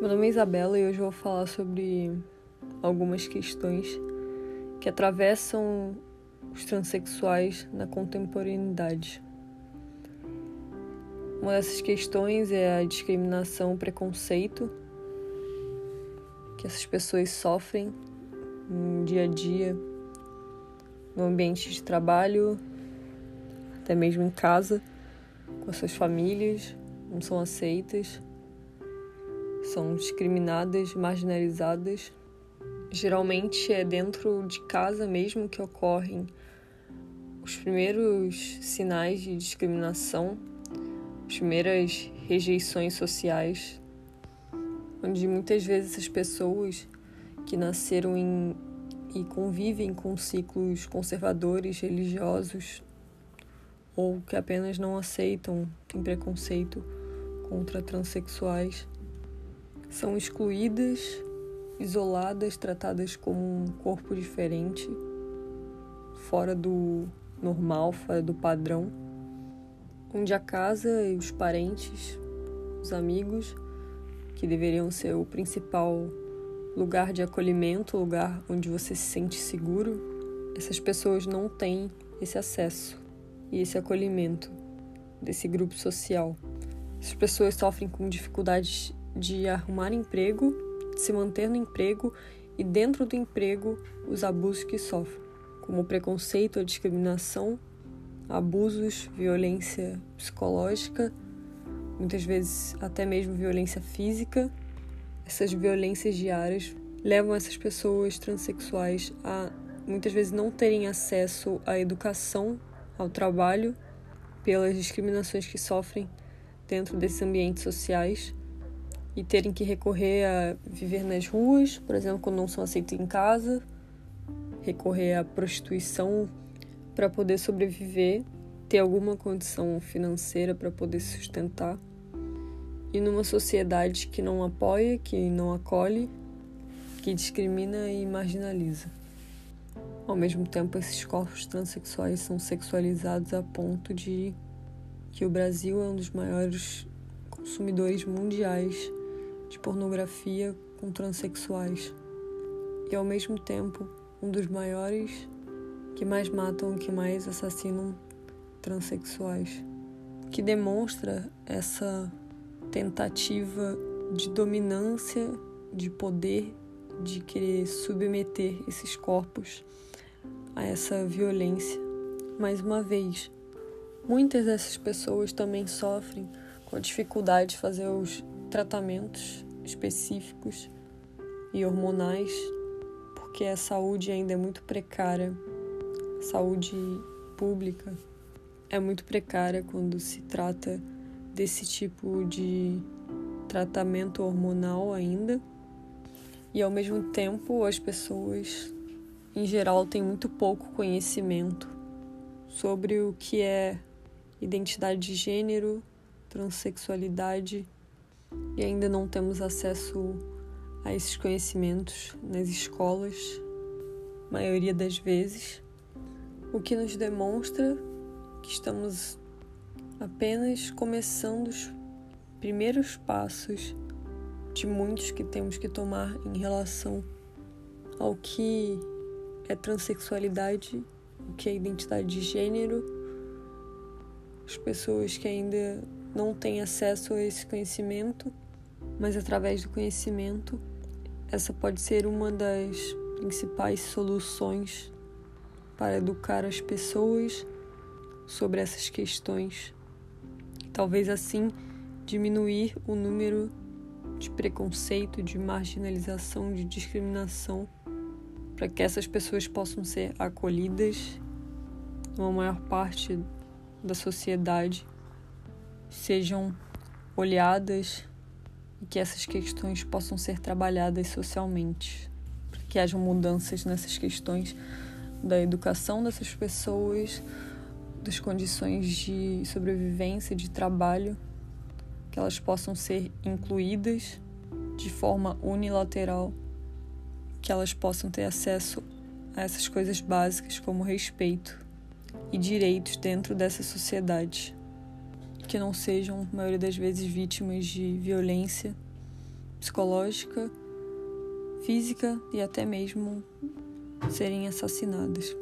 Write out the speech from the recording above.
Meu nome é Isabela e hoje eu vou falar sobre algumas questões que atravessam os transexuais na contemporaneidade. Uma dessas questões é a discriminação, preconceito que essas pessoas sofrem no dia a dia, no ambiente de trabalho, até mesmo em casa, com as suas famílias, não são aceitas são discriminadas, marginalizadas. Geralmente é dentro de casa mesmo que ocorrem os primeiros sinais de discriminação, as primeiras rejeições sociais, onde muitas vezes essas pessoas que nasceram em, e convivem com ciclos conservadores, religiosos, ou que apenas não aceitam, têm preconceito contra transexuais, são excluídas, isoladas, tratadas como um corpo diferente, fora do normal, fora do padrão, onde a casa e os parentes, os amigos, que deveriam ser o principal lugar de acolhimento, lugar onde você se sente seguro, essas pessoas não têm esse acesso e esse acolhimento desse grupo social. Essas pessoas sofrem com dificuldades de arrumar emprego, se manter no emprego e dentro do emprego os abusos que sofrem, como preconceito, a discriminação, abusos, violência psicológica, muitas vezes até mesmo violência física. Essas violências diárias levam essas pessoas transexuais a muitas vezes não terem acesso à educação, ao trabalho, pelas discriminações que sofrem dentro desses ambientes sociais e terem que recorrer a viver nas ruas, por exemplo, quando não são aceitos em casa, recorrer à prostituição para poder sobreviver, ter alguma condição financeira para poder se sustentar. E numa sociedade que não apoia, que não acolhe, que discrimina e marginaliza. Ao mesmo tempo, esses corpos transexuais são sexualizados a ponto de que o Brasil é um dos maiores consumidores mundiais de pornografia com transexuais e ao mesmo tempo um dos maiores que mais matam, que mais assassinam transexuais, que demonstra essa tentativa de dominância, de poder, de querer submeter esses corpos a essa violência. Mais uma vez, muitas dessas pessoas também sofrem com a dificuldade de fazer os tratamentos específicos e hormonais, porque a saúde ainda é muito precária. Saúde pública é muito precária quando se trata desse tipo de tratamento hormonal ainda. E ao mesmo tempo, as pessoas em geral têm muito pouco conhecimento sobre o que é identidade de gênero, transexualidade e ainda não temos acesso a esses conhecimentos nas escolas, maioria das vezes, o que nos demonstra que estamos apenas começando os primeiros passos de muitos que temos que tomar em relação ao que é transexualidade, o que é identidade de gênero, as pessoas que ainda não tem acesso a esse conhecimento, mas através do conhecimento, essa pode ser uma das principais soluções para educar as pessoas sobre essas questões. Talvez assim diminuir o número de preconceito, de marginalização, de discriminação, para que essas pessoas possam ser acolhidas numa maior parte da sociedade sejam olhadas e que essas questões possam ser trabalhadas socialmente, para que hajam mudanças nessas questões da educação dessas pessoas, das condições de sobrevivência, de trabalho, que elas possam ser incluídas de forma unilateral, que elas possam ter acesso a essas coisas básicas como respeito e direitos dentro dessa sociedade que não sejam, maioria das vezes, vítimas de violência psicológica, física e até mesmo serem assassinadas.